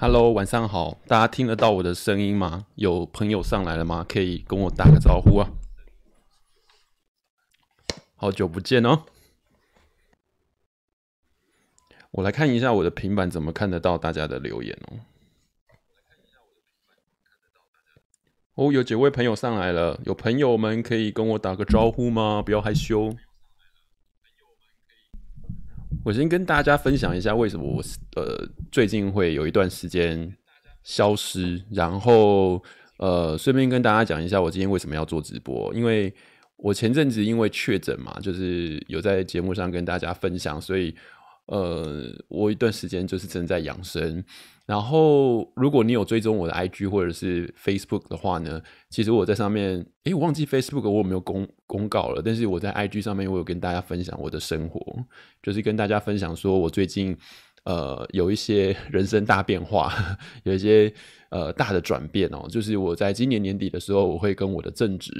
Hello，晚上好，大家听得到我的声音吗？有朋友上来了吗？可以跟我打个招呼啊！好久不见哦。我来看一下我的平板怎么看得到大家的留言哦。哦，有几位朋友上来了，有朋友们可以跟我打个招呼吗？不要害羞。我先跟大家分享一下为什么我呃最近会有一段时间消失，然后呃顺便跟大家讲一下我今天为什么要做直播，因为我前阵子因为确诊嘛，就是有在节目上跟大家分享，所以呃我一段时间就是正在养生。然后，如果你有追踪我的 IG 或者是 Facebook 的话呢，其实我在上面，诶，我忘记 Facebook 我有没有公公告了，但是我在 IG 上面我有跟大家分享我的生活，就是跟大家分享说我最近呃有一些 人生大变化，有一些呃大的转变哦，就是我在今年年底的时候，我会跟我的正职，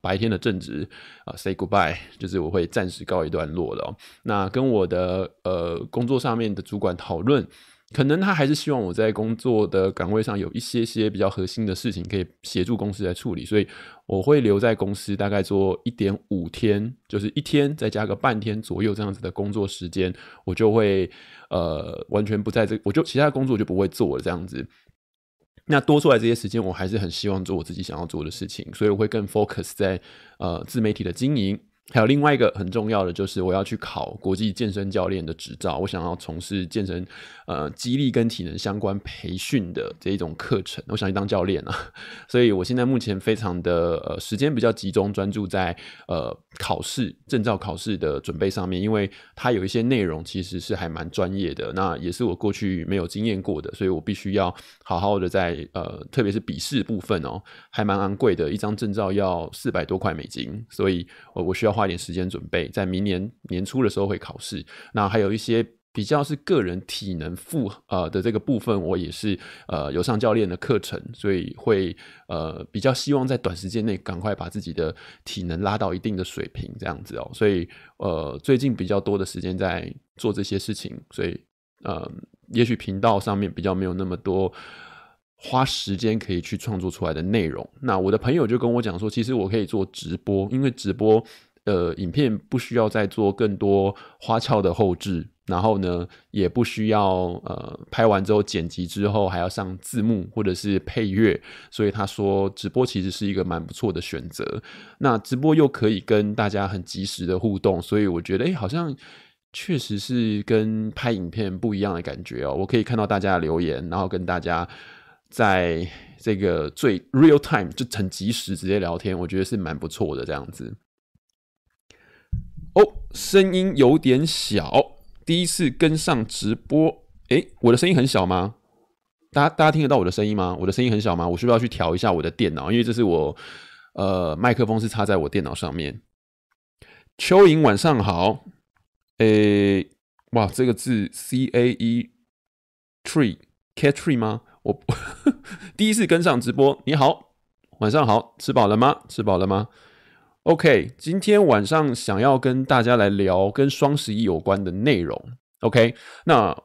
白天的正职啊、say goodbye，就是我会暂时告一段落了、那跟我的呃工作上面的主管讨论。可能他还是希望我在工作的岗位上有一些些比较核心的事情可以协助公司来处理，所以我会留在公司大概做一点五天，就是一天再加个半天左右这样子的工作时间，我就会呃完全不在这，我就其他工作就不会做了这样子。那多出来这些时间，我还是很希望做我自己想要做的事情，所以我会更 focus 在呃自媒体的经营。还有另外一个很重要的，就是我要去考国际健身教练的执照。我想要从事健身、呃，激励跟体能相关培训的这一种课程。我想去当教练啊，所以我现在目前非常的呃时间比较集中，专注在呃考试证照考试的准备上面，因为它有一些内容其实是还蛮专业的，那也是我过去没有经验过的，所以我必须要好好的在呃，特别是笔试部分哦，还蛮昂贵的，一张证照要四百多块美金，所以我我需要花。花点时间准备，在明年年初的时候会考试。那还有一些比较是个人体能负呃的这个部分，我也是呃有上教练的课程，所以会呃比较希望在短时间内赶快把自己的体能拉到一定的水平，这样子哦。所以呃最近比较多的时间在做这些事情，所以呃也许频道上面比较没有那么多。花时间可以去创作出来的内容，那我的朋友就跟我讲说，其实我可以做直播，因为直播呃影片不需要再做更多花俏的后置，然后呢也不需要呃拍完之后剪辑之后还要上字幕或者是配乐，所以他说直播其实是一个蛮不错的选择。那直播又可以跟大家很及时的互动，所以我觉得诶好像确实是跟拍影片不一样的感觉哦。我可以看到大家的留言，然后跟大家。在这个最 real time 就很及时直接聊天，我觉得是蛮不错的这样子。哦，声音有点小，第一次跟上直播，诶，我的声音很小吗？大家大家听得到我的声音吗？我的声音很小吗？我是不是要去调一下我的电脑？因为这是我呃麦克风是插在我电脑上面。蚯蚓晚上好，诶，哇，这个字 C A E tree cat tree 吗？我 第一次跟上直播，你好，晚上好，吃饱了吗？吃饱了吗？OK，今天晚上想要跟大家来聊跟双十一有关的内容。OK，那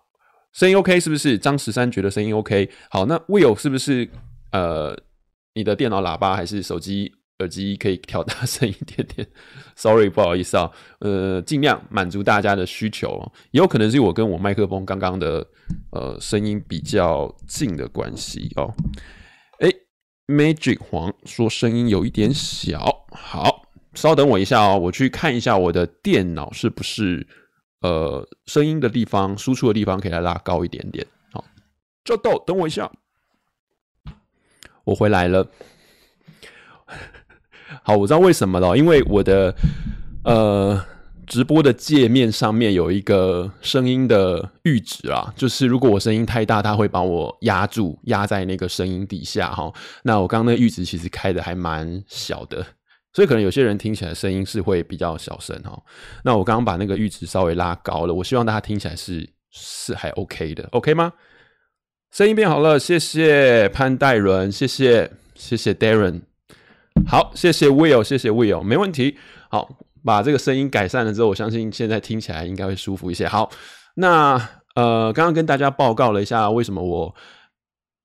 声音 OK 是不是？张十三觉得声音 OK。好，那 Will 是不是？呃，你的电脑喇叭还是手机？耳机可以调大声一点点，Sorry，不好意思啊，呃，尽量满足大家的需求，也有可能是我跟我麦克风刚刚的呃声音比较近的关系哦。哎，Magic 黄说声音有一点小，好，稍等我一下哦，我去看一下我的电脑是不是呃声音的地方输出的地方可以来拉高一点点。好，赵豆，等我一下，我回来了。好，我知道为什么了，因为我的呃直播的界面上面有一个声音的阈值啊，就是如果我声音太大，它会把我压住，压在那个声音底下哈。那我刚刚那个阈值其实开的还蛮小的，所以可能有些人听起来声音是会比较小声哈。那我刚刚把那个阈值稍微拉高了，我希望大家听起来是是还 OK 的，OK 吗？声音变好了，谢谢潘戴伦，谢谢谢谢 Darren。好，谢谢 Will，谢谢 Will，没问题。好，把这个声音改善了之后，我相信现在听起来应该会舒服一些。好，那呃，刚刚跟大家报告了一下为什么我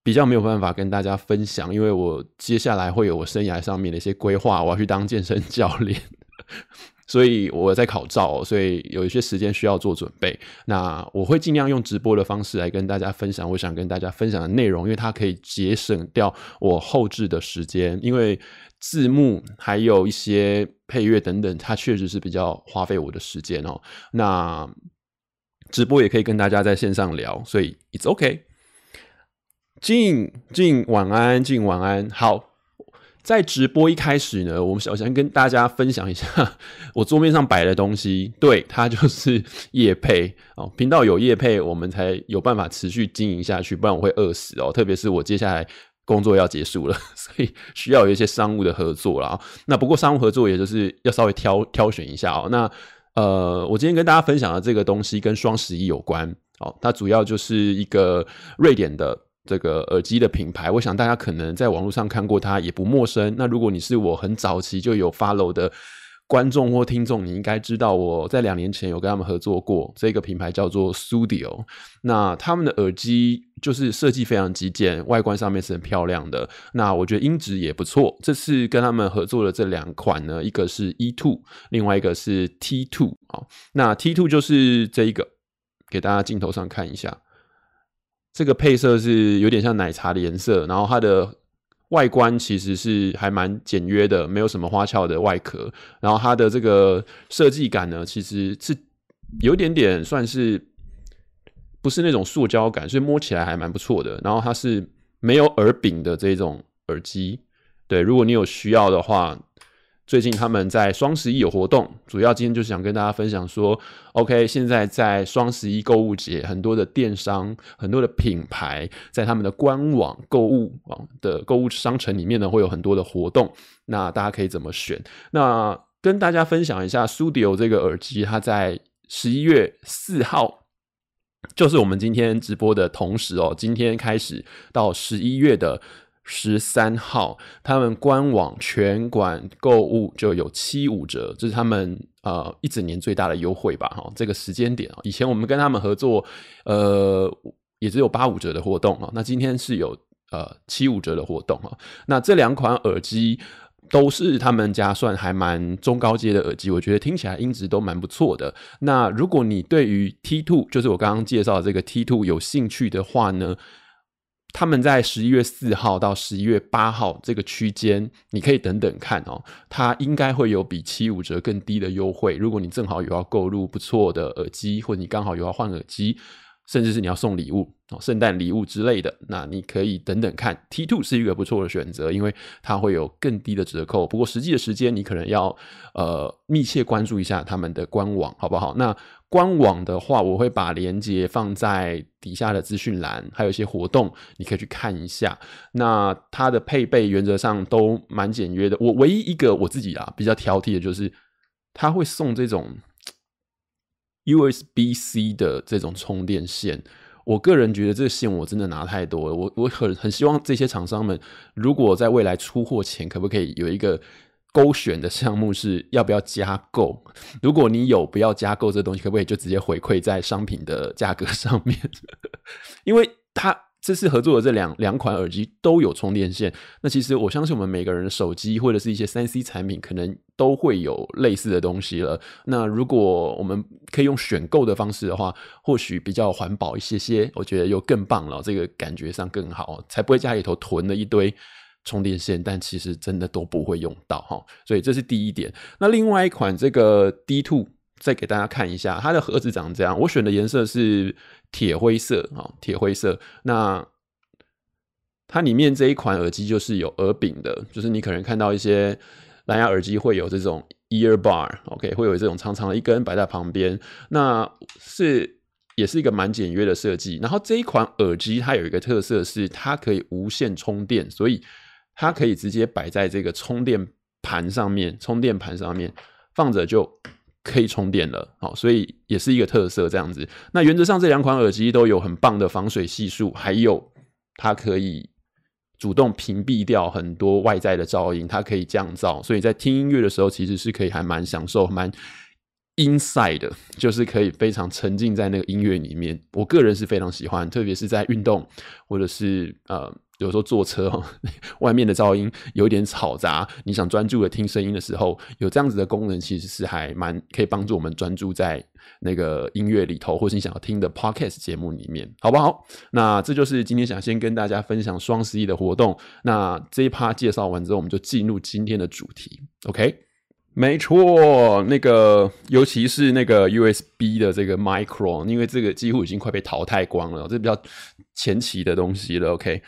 比较没有办法跟大家分享，因为我接下来会有我生涯上面的一些规划，我要去当健身教练，所以我在考照，所以有一些时间需要做准备。那我会尽量用直播的方式来跟大家分享我想跟大家分享的内容，因为它可以节省掉我后置的时间，因为字幕还有一些配乐等等，它确实是比较花费我的时间哦。那直播也可以跟大家在线上聊，所以 it's OK。静静晚安，静晚安。好，在直播一开始呢，我们首先跟大家分享一下 我桌面上摆的东西。对，它就是叶配哦。频道有叶配，我们才有办法持续经营下去，不然我会饿死哦。特别是我接下来工作要结束了，所以需要有一些商务的合作啦。那不过商务合作也就是要稍微挑挑选一下哦。那呃，我今天跟大家分享的这个东西跟双十一有关哦。它主要就是一个瑞典的。这个耳机的品牌，我想大家可能在网络上看过它，也不陌生。那如果你是我很早期就有 follow 的观众或听众，你应该知道我在两年前有跟他们合作过。这个品牌叫做 Studio，那他们的耳机就是设计非常极简，外观上面是很漂亮的。那我觉得音质也不错。这次跟他们合作的这两款呢，一个是 E Two，另外一个是 T Two 啊。那 T Two 就是这一个，给大家镜头上看一下。这个配色是有点像奶茶的颜色，然后它的外观其实是还蛮简约的，没有什么花俏的外壳。然后它的这个设计感呢，其实是有点点算是不是那种塑胶感，所以摸起来还蛮不错的。然后它是没有耳柄的这种耳机，对，如果你有需要的话。最近他们在双十一有活动，主要今天就是想跟大家分享说，OK，现在在双十一购物节，很多的电商、很多的品牌在他们的官网购物网的购物商城里面呢，会有很多的活动。那大家可以怎么选？那跟大家分享一下 Studio 这个耳机，它在十一月四号，就是我们今天直播的同时哦，今天开始到十一月的。十三号，他们官网全馆购物就有七五折，这是他们呃一整年最大的优惠吧？哈，这个时间点啊，以前我们跟他们合作，呃，也只有八五折的活动啊。那今天是有呃七五折的活动啊。那这两款耳机都是他们家算还蛮中高阶的耳机，我觉得听起来音质都蛮不错的。那如果你对于 T Two，就是我刚刚介绍的这个 T Two 有兴趣的话呢？他们在十一月四号到十一月八号这个区间，你可以等等看哦，它应该会有比七五折更低的优惠。如果你正好有要购入不错的耳机，或者你刚好有要换耳机，甚至是你要送礼物哦，圣诞礼物之类的，那你可以等等看。T two 是一个不错的选择，因为它会有更低的折扣。不过实际的时间你可能要呃密切关注一下他们的官网，好不好？那。官网的话，我会把链接放在底下的资讯栏，还有一些活动，你可以去看一下。那它的配备原则上都蛮简约的。我唯一一个我自己啊比较挑剔的就是，它会送这种 USB-C 的这种充电线。我个人觉得这个线我真的拿太多了。我我很很希望这些厂商们，如果在未来出货前，可不可以有一个。勾选的项目是要不要加购？如果你有不要加购这东西，可不可以就直接回馈在商品的价格上面？因为它这次合作的这两两款耳机都有充电线，那其实我相信我们每个人的手机或者是一些三 C 产品，可能都会有类似的东西了。那如果我们可以用选购的方式的话，或许比较环保一些些，我觉得又更棒了，这个感觉上更好，才不会家里头囤了一堆。充电线，但其实真的都不会用到哈，所以这是第一点。那另外一款这个 D Two 再给大家看一下，它的盒子长这样。我选的颜色是铁灰色啊，铁灰色。那它里面这一款耳机就是有耳柄的，就是你可能看到一些蓝牙耳机会有这种 ear bar，OK，会有这种长长的一根摆在旁边。那是也是一个蛮简约的设计。然后这一款耳机它有一个特色是它可以无线充电，所以它可以直接摆在这个充电盘上面，充电盘上面放着就可以充电了，好，所以也是一个特色这样子。那原则上这两款耳机都有很棒的防水系数，还有它可以主动屏蔽掉很多外在的噪音，它可以降噪，所以在听音乐的时候其实是可以还蛮享受、蛮 inside，的就是可以非常沉浸在那个音乐里面。我个人是非常喜欢，特别是在运动或者是呃。有时候坐车，外面的噪音有一点吵杂，你想专注的听声音的时候，有这样子的功能，其实是还蛮可以帮助我们专注在那个音乐里头，或是你想要听的 podcast 节目里面，好不好？那这就是今天想先跟大家分享双十一的活动。那这一趴介绍完之后，我们就进入今天的主题。OK，没错，那个尤其是那个 USB 的这个 micro，因为这个几乎已经快被淘汰光了，这比较前期的东西了。OK。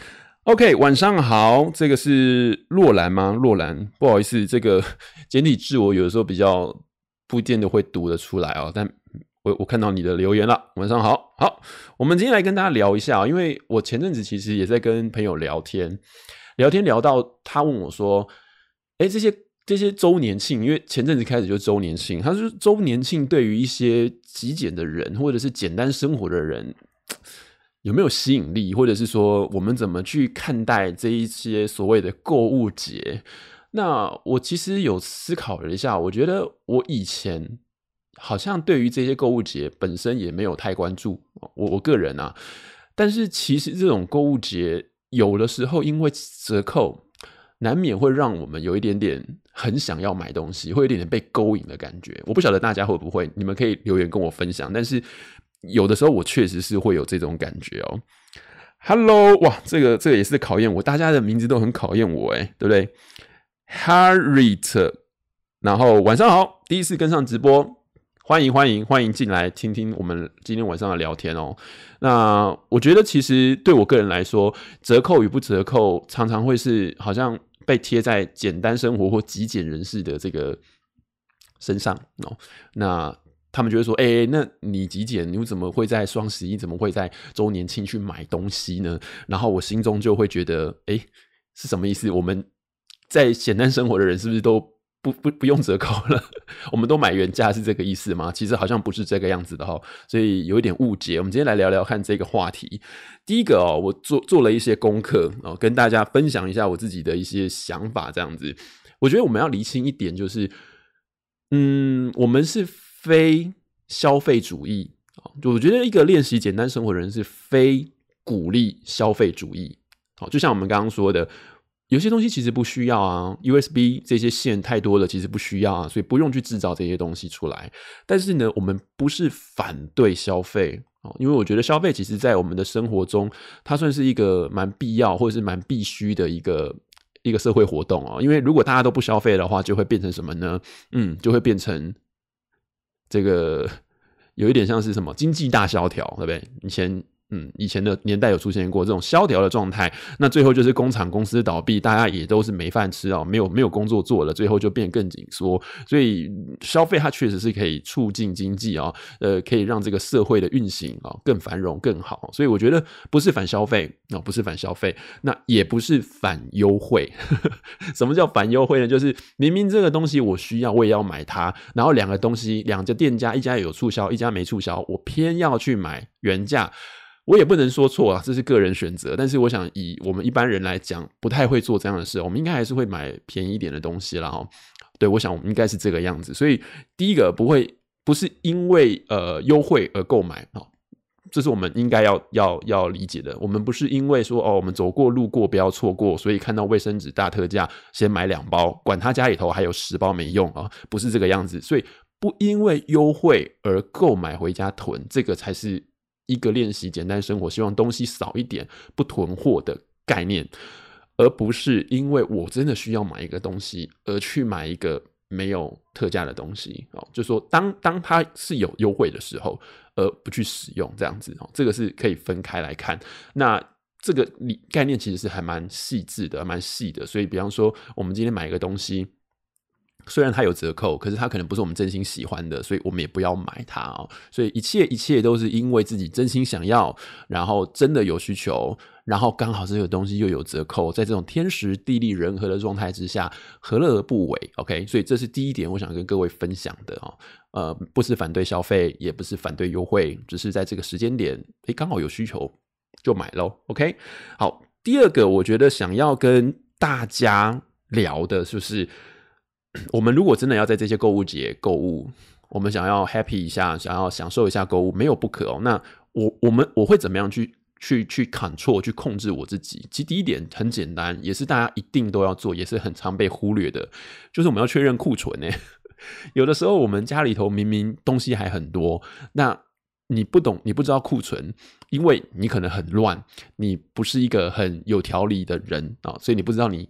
OK，晚上好，这个是洛兰吗？洛兰，不好意思，这个 简体字我有的时候比较不见得会读得出来哦。但我我看到你的留言了，晚上好，好，我们今天来跟大家聊一下，因为我前阵子其实也在跟朋友聊天，聊天聊到他问我说：“哎，这些这些周年庆，因为前阵子开始就周年庆，他说周年庆对于一些极简的人或者是简单生活的人。”有没有吸引力，或者是说我们怎么去看待这一些所谓的购物节？那我其实有思考了一下，我觉得我以前好像对于这些购物节本身也没有太关注，我我个人啊。但是其实这种购物节有的时候因为折扣，难免会让我们有一点点很想要买东西，会有一点点被勾引的感觉。我不晓得大家会不会，你们可以留言跟我分享。但是。有的时候我确实是会有这种感觉哦。Hello，哇，这个这个也是考验我，大家的名字都很考验我，哎，对不对？Harriet，然后晚上好，第一次跟上直播，欢迎欢迎欢迎进来听听我们今天晚上的聊天哦。那我觉得其实对我个人来说，折扣与不折扣常常会是好像被贴在简单生活或极简人士的这个身上哦。那他们就会说：“哎、那你极简，你怎么会在双十一，怎么会在周年庆去买东西呢？”然后我心中就会觉得：“哎、是什么意思？我们在简单生活的人是不是都不不不用折扣了？我们都买原价是这个意思吗？其实好像不是这个样子的哈，所以有一点误解。我们今天来聊聊看这个话题。第一个哦，我做做了一些功课哦，跟大家分享一下我自己的一些想法。这样子，我觉得我们要厘清一点，就是，嗯，我们是。非消费主义啊，就我觉得一个练习简单生活的人是非鼓励消费主义。好，就像我们刚刚说的，有些东西其实不需要啊，USB 这些线太多了，其实不需要啊，所以不用去制造这些东西出来。但是呢，我们不是反对消费啊，因为我觉得消费其实在我们的生活中，它算是一个蛮必要或者是蛮必须的一个一个社会活动哦。因为如果大家都不消费的话，就会变成什么呢？嗯，就会变成。这个有一点像是什么经济大萧条，对不对？以前。嗯，以前的年代有出现过这种萧条的状态，那最后就是工厂公司倒闭，大家也都是没饭吃啊，没有没有工作做了，最后就变更紧缩。所以消费它确实是可以促进经济啊，呃，可以让这个社会的运行啊更繁荣更好。所以我觉得不是反消费啊，不是反消费，那也不是反优惠。什么叫反优惠呢？就是明明这个东西我需要，我也要买它，然后两个东西两家店家，一家有促销，一家没促销，我偏要去买原价。我也不能说错啊，这是个人选择。但是我想，以我们一般人来讲，不太会做这样的事。我们应该还是会买便宜一点的东西啦。哈。对，我想我们应该是这个样子。所以第一个不会不是因为呃优惠而购买啊，这是我们应该要要要理解的。我们不是因为说哦，我们走过路过不要错过，所以看到卫生纸大特价先买两包，管他家里头还有十包没用啊，不是这个样子。所以不因为优惠而购买回家囤，这个才是。一个练习简单生活，希望东西少一点，不囤货的概念，而不是因为我真的需要买一个东西而去买一个没有特价的东西哦。就说当当它是有优惠的时候，而不去使用这样子哦，这个是可以分开来看。那这个理概念其实是还蛮细致的，蛮细的。所以，比方说，我们今天买一个东西。虽然它有折扣，可是它可能不是我们真心喜欢的，所以我们也不要买它哦。所以一切一切都是因为自己真心想要，然后真的有需求，然后刚好这个东西又有折扣，在这种天时地利人和的状态之下，何乐而不为？OK，所以这是第一点，我想跟各位分享的哦。呃，不是反对消费，也不是反对优惠，只是在这个时间点，诶，刚好有需求就买喽。OK，好，第二个我觉得想要跟大家聊的就是。我们如果真的要在这些购物节购物，我们想要 happy 一下，想要享受一下购物，没有不可哦。那我我们我会怎么样去去去 control 去控制我自己？其实第一点很简单，也是大家一定都要做，也是很常被忽略的，就是我们要确认库存诶。有的时候我们家里头明明东西还很多，那你不懂，你不知道库存，因为你可能很乱，你不是一个很有条理的人啊，所以你不知道你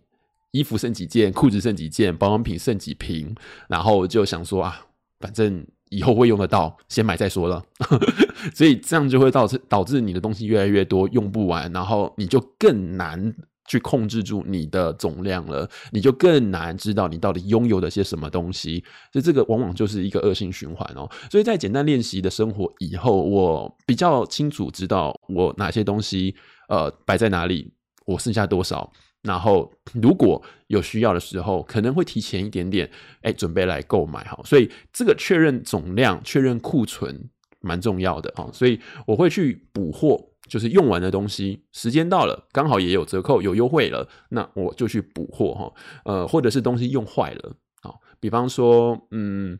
衣服剩几件，裤子剩几件，保养品剩几瓶，然后就想说啊，反正以后会用得到，先买再说了。所以这样就会导致导致你的东西越来越多，用不完，然后你就更难。去控制住你的总量了，你就更难知道你到底拥有的些什么东西，所以这个往往就是一个恶性循环哦。所以在简单练习的生活以后，我比较清楚知道我哪些东西呃摆在哪里，我剩下多少，然后如果有需要的时候，可能会提前一点点，哎，准备来购买哈。所以这个确认总量、确认库存蛮重要的哈。所以我会去补货。就是用完的东西，时间到了，刚好也有折扣、有优惠了，那我就去补货哈。呃，或者是东西用坏了，啊，比方说，嗯，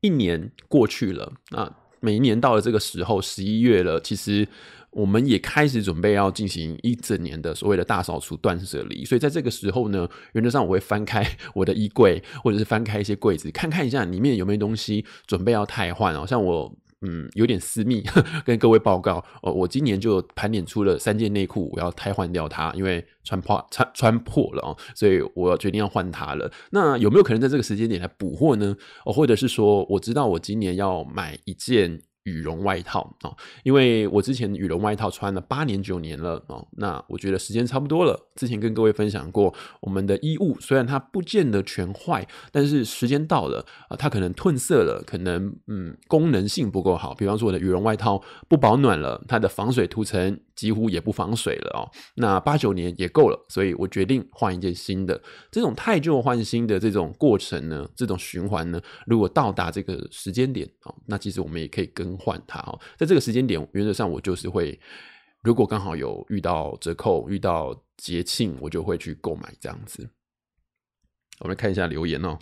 一年过去了，那每一年到了这个时候，十一月了，其实我们也开始准备要进行一整年的所谓的大扫除、断舍离。所以在这个时候呢，原则上我会翻开我的衣柜，或者是翻开一些柜子，看看一下里面有没有东西准备要汰换哦，像我。嗯，有点私密，跟各位报告哦，我今年就盘点出了三件内裤，我要汰换掉它，因为穿破穿穿破了哦，所以我决定要换它了。那有没有可能在这个时间点来补货呢？哦，或者是说，我知道我今年要买一件。羽绒外套啊，因为我之前羽绒外套穿了八年九年了啊，那我觉得时间差不多了。之前跟各位分享过，我们的衣物虽然它不见得全坏，但是时间到了啊，它可能褪色了，可能嗯功能性不够好。比方说我的羽绒外套不保暖了，它的防水涂层几乎也不防水了哦。那八九年也够了，所以我决定换一件新的。这种汰旧换新的这种过程呢，这种循环呢，如果到达这个时间点啊，那其实我们也可以跟。换它哦，在这个时间点，原则上我就是会，如果刚好有遇到折扣、遇到节庆，我就会去购买这样子。我们看一下留言哦。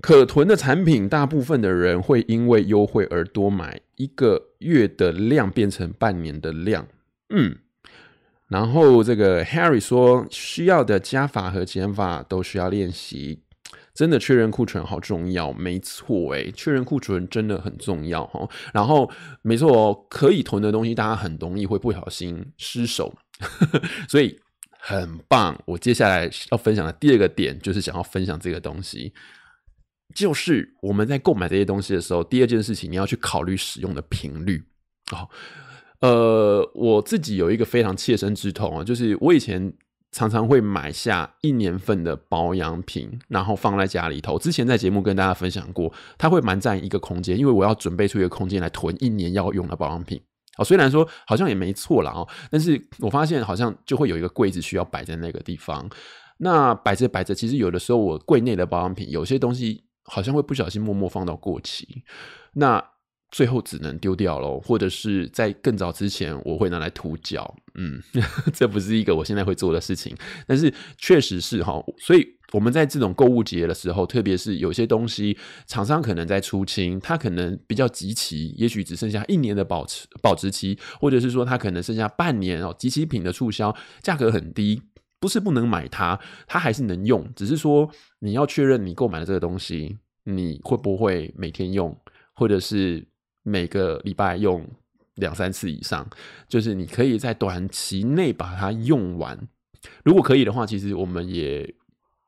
可囤的产品，大部分的人会因为优惠而多买，一个月的量变成半年的量。嗯，然后这个 Harry 说，需要的加法和减法都需要练习。真的确认库存好重要，没错，诶，确认库存真的很重要哈。然后，没错，可以囤的东西，大家很容易会不小心失手，所以很棒。我接下来要分享的第二个点，就是想要分享这个东西，就是我们在购买这些东西的时候，第二件事情你要去考虑使用的频率哦。呃，我自己有一个非常切身之痛啊，就是我以前。常常会买下一年份的保养品，然后放在家里头。之前在节目跟大家分享过，它会蛮占一个空间，因为我要准备出一个空间来囤一年要用的保养品。哦，虽然说好像也没错啦，哦，但是我发现好像就会有一个柜子需要摆在那个地方。那摆着摆着，其实有的时候我柜内的保养品有些东西好像会不小心默默放到过期。那最后只能丢掉了，或者是在更早之前，我会拿来涂脚。嗯，这不是一个我现在会做的事情，但是确实是哈。所以我们在这种购物节的时候，特别是有些东西厂商可能在出清，它可能比较集齐，也许只剩下一年的保持保质期，或者是说它可能剩下半年哦。即期品的促销价格很低，不是不能买它，它还是能用，只是说你要确认你购买的这个东西，你会不会每天用，或者是。每个礼拜用两三次以上，就是你可以在短期内把它用完。如果可以的话，其实我们也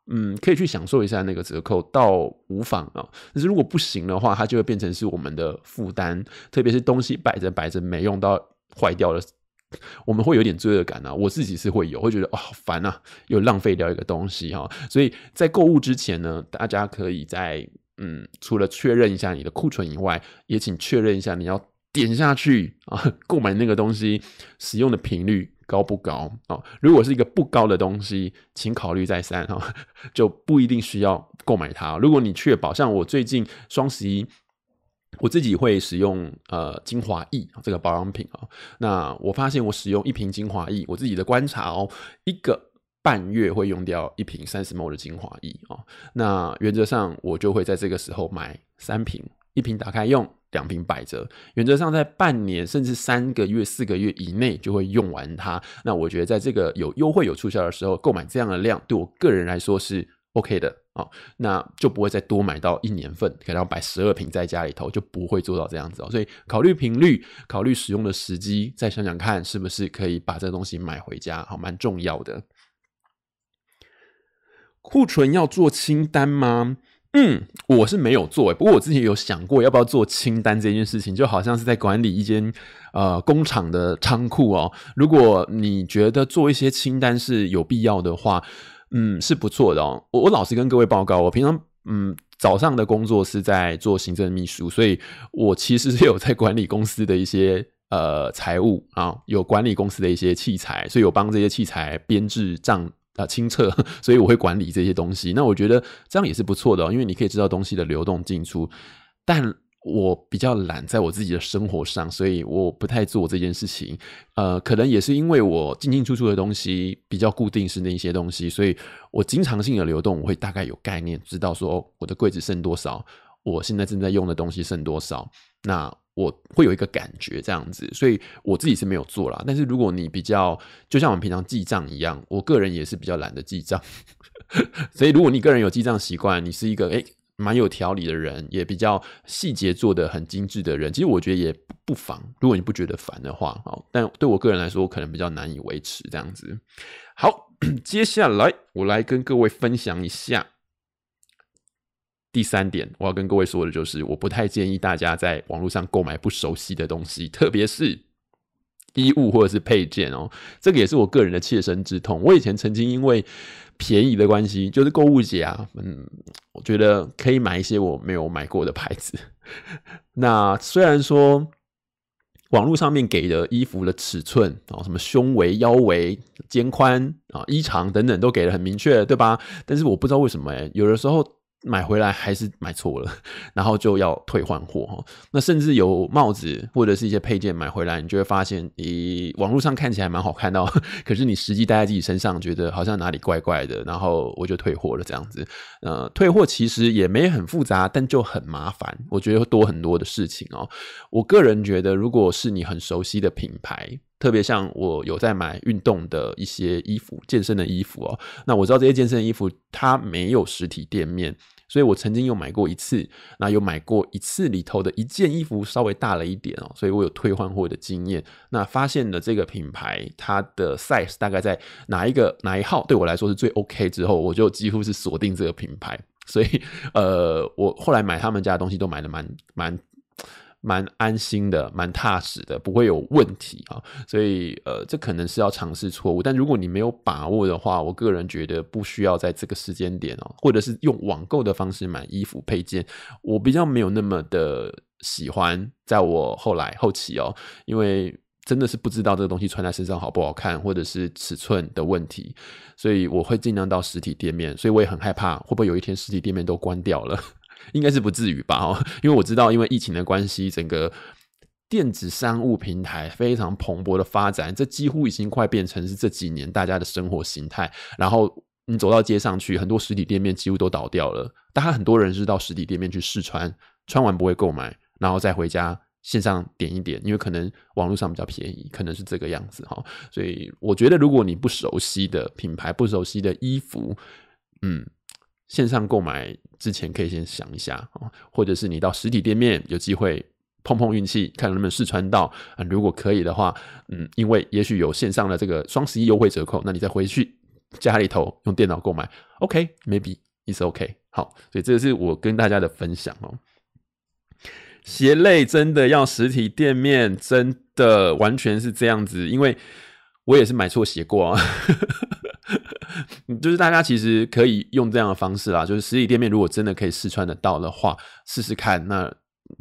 嗯可以去享受一下那个折扣，倒无妨啊。但是如果不行的话，它就会变成是我们的负担。特别是东西摆着摆着没用到坏掉了，我们会有点罪恶感啊。我自己是会有，会觉得哦好烦啊，又浪费掉一个东西哈。所以在购物之前呢，大家可以在。嗯，除了确认一下你的库存以外，也请确认一下你要点下去啊购买那个东西使用的频率高不高啊？如果是一个不高的东西，请考虑再三啊，就不一定需要购买它。如果你确保，像我最近双十一，我自己会使用呃精华液这个保养品啊，那我发现我使用一瓶精华液，我自己的观察哦，一个。半月会用掉一瓶三十 ml 的精华液哦，那原则上我就会在这个时候买三瓶，一瓶打开用，两瓶摆着，原则上在半年甚至三个月、四个月以内就会用完它。那我觉得在这个有优惠、有促销的时候，购买这样的量，对我个人来说是 OK 的啊。那就不会再多买到一年份，可能要摆十二瓶在家里头，就不会做到这样子哦。所以考虑频率，考虑使用的时机，再想想看是不是可以把这东西买回家，好，蛮重要的。库存要做清单吗？嗯，我是没有做，不过我之前有想过要不要做清单这件事情，就好像是在管理一间呃工厂的仓库哦。如果你觉得做一些清单是有必要的话，嗯，是不错的哦。我我老实跟各位报告，我平常嗯早上的工作是在做行政秘书，所以我其实是有在管理公司的一些呃财务啊，有管理公司的一些器材，所以有帮这些器材编制账。啊，清澈，所以我会管理这些东西。那我觉得这样也是不错的，因为你可以知道东西的流动进出。但我比较懒，在我自己的生活上，所以我不太做这件事情。呃，可能也是因为我进进出出的东西比较固定，是那些东西，所以我经常性的流动，我会大概有概念，知道说我的柜子剩多少，我现在正在用的东西剩多少。那我会有一个感觉这样子，所以我自己是没有做啦。但是如果你比较，就像我们平常记账一样，我个人也是比较懒得记账。所以如果你个人有记账习惯，你是一个诶蛮有条理的人，也比较细节做得很精致的人，其实我觉得也不妨。如果你不觉得烦的话，好，但对我个人来说，我可能比较难以维持这样子。好，接下来我来跟各位分享一下。第三点，我要跟各位说的就是，我不太建议大家在网络上购买不熟悉的东西，特别是衣物或者是配件哦。这个也是我个人的切身之痛。我以前曾经因为便宜的关系，就是购物节啊，嗯，我觉得可以买一些我没有买过的牌子。那虽然说网络上面给的衣服的尺寸啊，什么胸围、腰围、肩宽啊、衣长等等都给的很明确，对吧？但是我不知道为什么欸，有的时候。买回来还是买错了，然后就要退换货哈。那甚至有帽子或者是一些配件买回来，你就会发现，咦，网络上看起来蛮好看到，可是你实际戴在自己身上，觉得好像哪里怪怪的，然后我就退货了这样子。呃，退货其实也没很复杂，但就很麻烦，我觉得多很多的事情哦。我个人觉得，如果是你很熟悉的品牌。特别像我有在买运动的一些衣服、健身的衣服哦，那我知道这些健身的衣服它没有实体店面，所以我曾经有买过一次，那有买过一次里头的一件衣服稍微大了一点哦，所以我有退换货的经验。那发现了这个品牌它的 size 大概在哪一个哪一号对我来说是最 OK 之后，我就几乎是锁定这个品牌。所以呃，我后来买他们家的东西都买的蛮蛮。蛮安心的，蛮踏实的，不会有问题啊。所以，呃，这可能是要尝试错误。但如果你没有把握的话，我个人觉得不需要在这个时间点哦，或者是用网购的方式买衣服配件，我比较没有那么的喜欢。在我后来后期哦，因为真的是不知道这个东西穿在身上好不好看，或者是尺寸的问题，所以我会尽量到实体店面。所以我也很害怕，会不会有一天实体店面都关掉了。应该是不至于吧，哦，因为我知道，因为疫情的关系，整个电子商务平台非常蓬勃的发展，这几乎已经快变成是这几年大家的生活形态。然后你走到街上去，很多实体店面几乎都倒掉了，大家很多人是到实体店面去试穿，穿完不会购买，然后再回家线上点一点，因为可能网络上比较便宜，可能是这个样子哈。所以我觉得，如果你不熟悉的品牌，不熟悉的衣服，嗯。线上购买之前可以先想一下啊，或者是你到实体店面有机会碰碰运气，看能不能试穿到啊。如果可以的话，嗯，因为也许有线上的这个双十一优惠折扣，那你再回去家里头用电脑购买，OK，maybe it's OK。好，所以这个是我跟大家的分享哦。鞋类真的要实体店面，真的完全是这样子，因为我也是买错鞋过啊。就是大家其实可以用这样的方式啦，就是实体店面如果真的可以试穿得到的话，试试看。那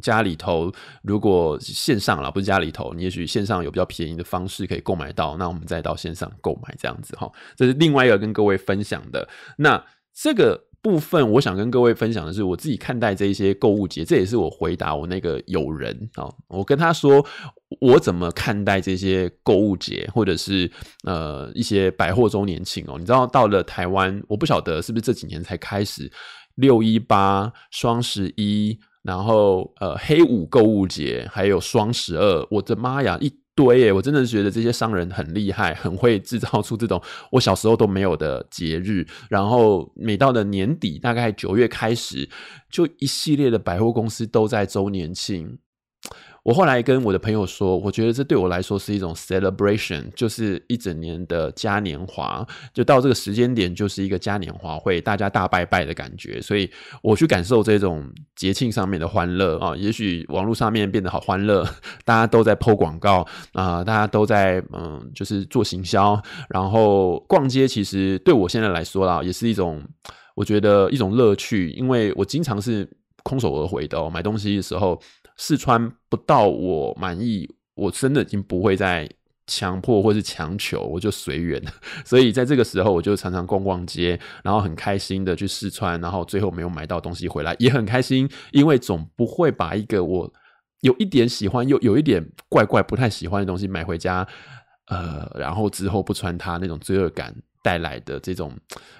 家里头如果线上啦，不是家里头，你也许线上有比较便宜的方式可以购买到，那我们再到线上购买这样子哈。这是另外一个跟各位分享的。那这个。部分我想跟各位分享的是，我自己看待这一些购物节，这也是我回答我那个友人啊，我跟他说我怎么看待这些购物节，或者是呃一些百货周年庆哦。你知道到了台湾，我不晓得是不是这几年才开始六一八、双十一然后呃黑五购物节，还有双十二，我的妈呀，一堆耶！我真的觉得这些商人很厉害，很会制造出这种我小时候都没有的节日。然后每到了年底，大概九月开始，就一系列的百货公司都在周年庆。我后来跟我的朋友说，我觉得这对我来说是一种 celebration，就是一整年的嘉年华，就到这个时间点就是一个嘉年华会，大家大拜拜的感觉，所以我去感受这种节庆上面的欢乐啊。也许网络上面变得好欢乐，大家都在 po 广告啊、大家都在嗯，就是做行销，然后逛街，其实对我现在来说啦，也是一种我觉得一种乐趣，因为我经常是空手而回的哦，买东西的时候。试穿不到我满意，我真的已经不会再强迫或是强求，我就随缘。所以在这个时候，我就常常逛逛街，然后很开心的去试穿，然后最后没有买到东西回来，也很开心，因为总不会把一个我有一点喜欢又有一点怪怪不太喜欢的东西买回家，呃，然后之后不穿它那种罪恶感带来的这种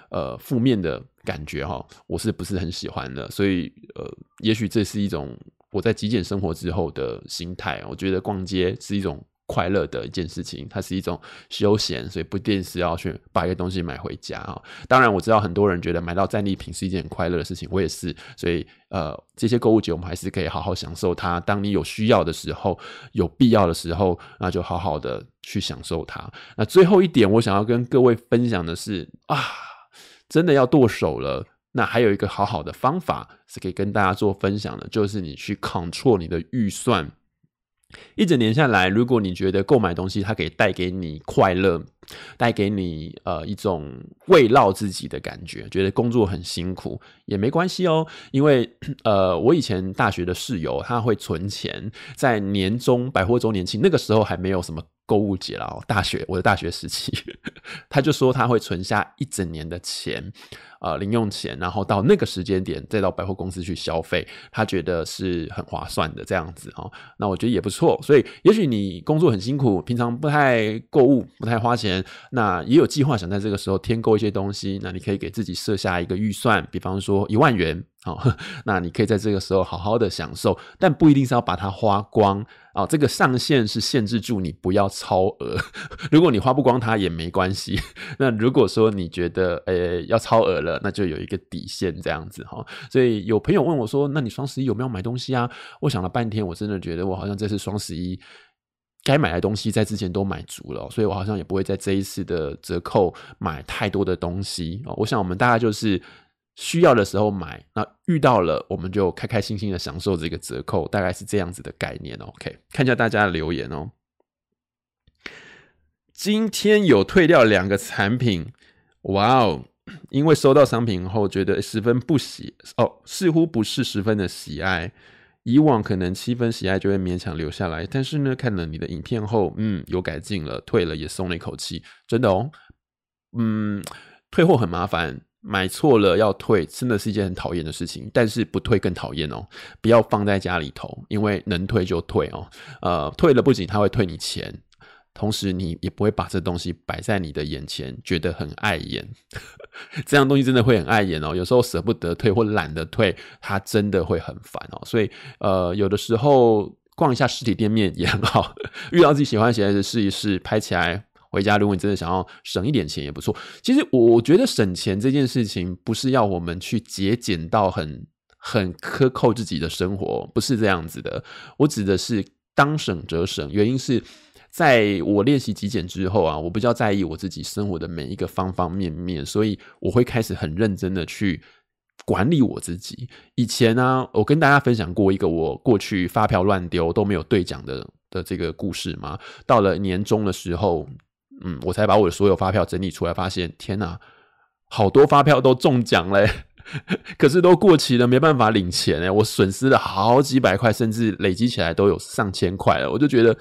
呃负面的感觉哈，我是不是很喜欢的？所以呃，也许这是一种。我在极简生活之后的心态，我觉得逛街是一种快乐的一件事情，它是一种休闲，所以不一定是要去把一个东西买回家啊。当然，我知道很多人觉得买到战利品是一件很快乐的事情，我也是。所以，呃，这些购物节我们还是可以好好享受它。当你有需要的时候，有必要的时候，那就好好的去享受它。那最后一点，我想要跟各位分享的是啊，真的要剁手了。那还有一个好好的方法是可以跟大家做分享的，就是你去 control 你的预算。一整年下来，如果你觉得购买东西它可以带给你快乐，带给你呃一种慰劳自己的感觉，觉得工作很辛苦也没关系哦，因为 呃我以前大学的室友他会存钱，在年终百货周年庆那个时候还没有什么。购物节了，大学我的大学时期，他就说他会存下一整年的钱，呃，零用钱，然后到那个时间点再到百货公司去消费，他觉得是很划算的这样子哦。那我觉得也不错，所以也许你工作很辛苦，平常不太购物，不太花钱，那也有计划想在这个时候添购一些东西，那你可以给自己设下一个预算，比方说一万元。好，那你可以在这个时候好好的享受，但不一定是要把它花光啊。这个上限是限制住你不要超额，如果你花不光它也没关系。那如果说你觉得呃要超额了，那就有一个底线这样子哈。所以有朋友问我说：“那你双十一有没有买东西啊？”我想了半天，我真的觉得我好像这次双十一该买的东西在之前都买足了，所以我好像也不会在这一次的折扣买太多的东西。我想我们大概就是。需要的时候买，那遇到了我们就开开心心的享受这个折扣，大概是这样子的概念。OK，看一下大家的留言哦。今天有退掉两个产品，哇哦！因为收到商品后觉得十分不喜哦，似乎不是十分的喜爱。以往可能七分喜爱就会勉强留下来，但是呢，看了你的影片后，嗯，有改进了，退了也松了一口气，真的哦。嗯，退货很麻烦。买错了要退，真的是一件很讨厌的事情。但是不退更讨厌哦，不要放在家里头，因为能退就退哦。呃，退了不仅他会退你钱，同时你也不会把这东西摆在你的眼前，觉得很碍眼。这样东西真的会很碍眼哦。有时候舍不得退或懒得退，它真的会很烦哦。所以呃，有的时候逛一下实体店面也很好，遇到自己喜欢的鞋子试一试，拍起来。回家，如果你真的想要省一点钱，也不错。其实我觉得省钱这件事情，不是要我们去节俭到很很克扣自己的生活，不是这样子的。我指的是当省则省，原因是在我练习极简之后啊，我比较在意我自己生活的每一个方方面面，所以我会开始很认真的去管理我自己。以前呢、我跟大家分享过一个我过去发票乱丢都没有兑奖的的这个故事嘛。到了年终的时候。嗯，我才把我的所有发票整理出来，发现天哪，好多发票都中奖嘞，可是都过期了，没办法领钱哎，我损失了好几百块，甚至累积起来都有上千块了，我就觉得。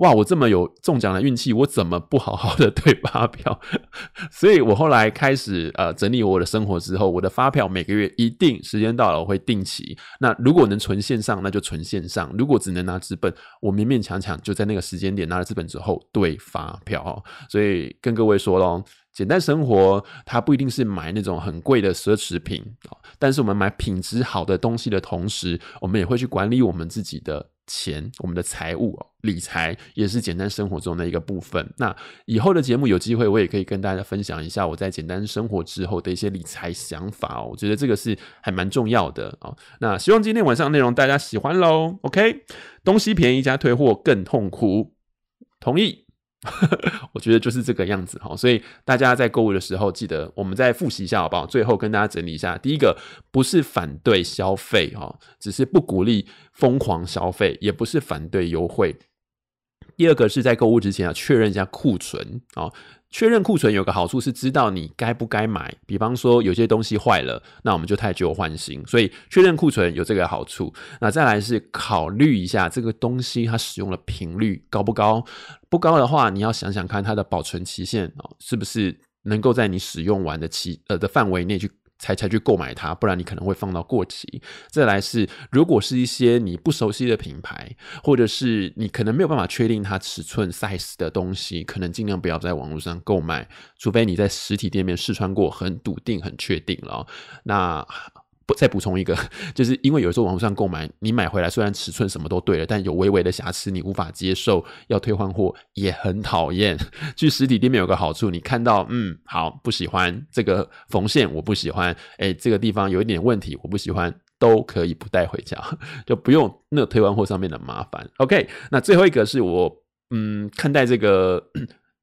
哇，我这么有中奖的运气，我怎么不好好的 对发票？所以我后来开始呃整理我的生活之后，我的发票每个月一定时间到了我会定期。那如果能存线上，那就存线上；如果只能拿资本，我勉勉强强就在那个时间点拿了资本之后对发票。所以跟各位说咯，简单生活它不一定是买那种很贵的奢侈品，但是我们买品质好的东西的同时，我们也会去管理我们自己的钱，我们的财务哦，理财也是简单生活中的一个部分。那以后的节目有机会，我也可以跟大家分享一下我在简单生活之后的一些理财想法哦。我觉得这个是还蛮重要的哦。那希望今天晚上内容大家喜欢喽。OK，东西便宜加退货更痛苦，同意。我觉得就是这个样子哈，所以大家在购物的时候，记得我们再复习一下好不好？最后跟大家整理一下，第一个不是反对消费哈，只是不鼓励疯狂消费，也不是反对优惠。第二个是在购物之前要确认一下库存啊。确认库存有个好处是知道你该不该买，比方说有些东西坏了，那我们就太旧换新，所以确认库存有这个好处。那再来是考虑一下这个东西它使用的频率高不高，不高的话，你要想想看它的保存期限哦，是不是能够在你使用完的期呃的范围内去。才才去购买它，不然你可能会放到过期。再来是，如果是一些你不熟悉的品牌，或者是你可能没有办法确定它尺寸 size 的东西，可能尽量不要在网络上购买，除非你在实体店面试穿过，很笃定、很确定了。那。再补充一个，就是因为有时候网络上购买，你买回来虽然尺寸什么都对了，但有微微的瑕疵，你无法接受，要退换货也很讨厌。去实体店面有个好处，你看到嗯好不喜欢这个缝线，我不喜欢，哎这个地方有一点问题，我不喜欢，都可以不带回家，就不用那退换货上面的麻烦。OK，那最后一个是我嗯看待这个。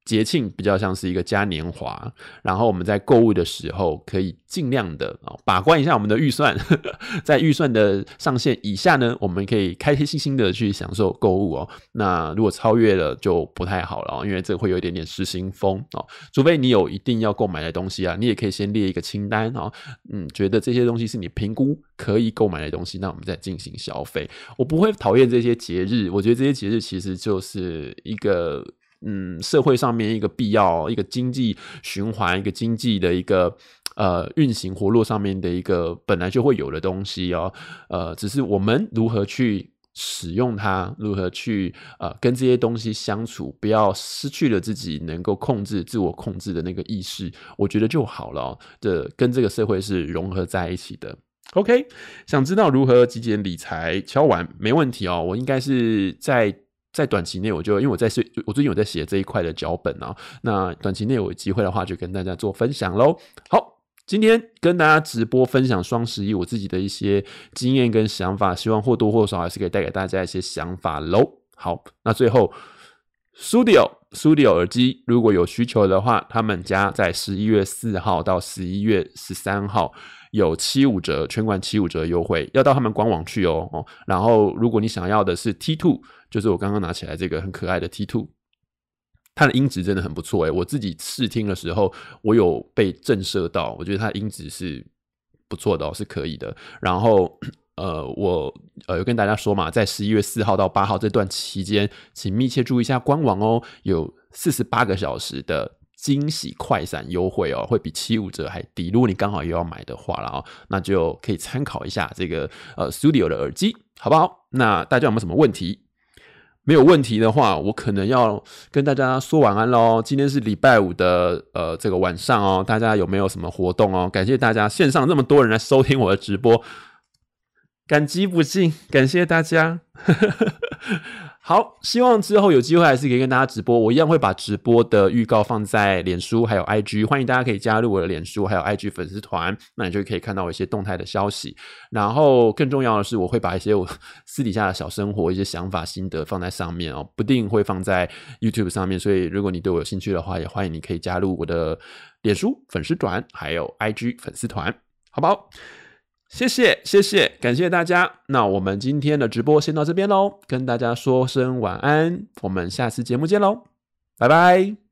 节庆比较像是一个嘉年华，然后我们在购物的时候可以尽量的啊把关一下我们的预算，在预算的上限以下呢，我们可以开开心心的去享受购物哦。那如果超越了就不太好了，因为这会有一点点失心疯哦。除非你有一定要购买的东西啊，你也可以先列一个清单哦。嗯，觉得这些东西是你评估可以购买的东西，那我们再进行消费。我不会讨厌这些节日，我觉得这些节日其实就是一个。嗯，社会上面一个必要，一个经济循环，一个经济的一个呃运行活络上面的一个本来就会有的东西哦，呃，只是我们如何去使用它，如何去呃跟这些东西相处，不要失去了自己能够控制自我控制的那个意识，我觉得就好了哦。这跟这个社会是融合在一起的。OK，想知道如何极简理财，敲完没问题哦，我应该是在。在短期内，我就因为我在写，我最近有在写这一块的脚本啊。那短期内有机会的话，就跟大家做分享喽。好，今天跟大家直播分享双十一我自己的一些经验跟想法，希望或多或少还是可以带给大家一些想法喽。好，那最后，Studio Studio 耳机如果有需求的话，他们家在十一月四号到十一月十三号有七五折，全馆七五折优惠，要到他们官网去哦。哦，然后如果你想要的是 T Two。就是我刚刚拿起来这个很可爱的 T2，它的音质真的很不错诶，我自己试听的时候，我有被震慑到，我觉得它的音质是不错的哦，是可以的。然后呃，我呃有跟大家说嘛，在十一月四号到八号这段期间，请密切注意一下官网哦，有四十八个小时的惊喜快闪优惠哦，会比七五折还低。如果你刚好又要买的话了哦，那就可以参考一下这个呃 Studio 的耳机，好不好？那大家有没有什么问题？没有问题的话，我可能要跟大家说晚安喽。今天是礼拜五的呃这个晚上哦，大家有没有什么活动哦？感谢大家线上那么多人来收听我的直播，感激不尽，感谢大家。好，希望之后有机会还是可以跟大家直播。我一样会把直播的预告放在脸书还有 IG，欢迎大家可以加入我的脸书还有 IG 粉丝团，那你就可以看到我一些动态的消息。然后更重要的是，我会把一些我私底下的小生活、一些想法、心得放在上面哦，不定会放在 YouTube 上面。所以如果你对我有兴趣的话，也欢迎你可以加入我的脸书粉丝团还有 IG 粉丝团，好不好？谢谢，谢谢，感谢大家。那我们今天的直播先到这边喽，跟大家说声晚安，我们下次节目见喽，拜拜。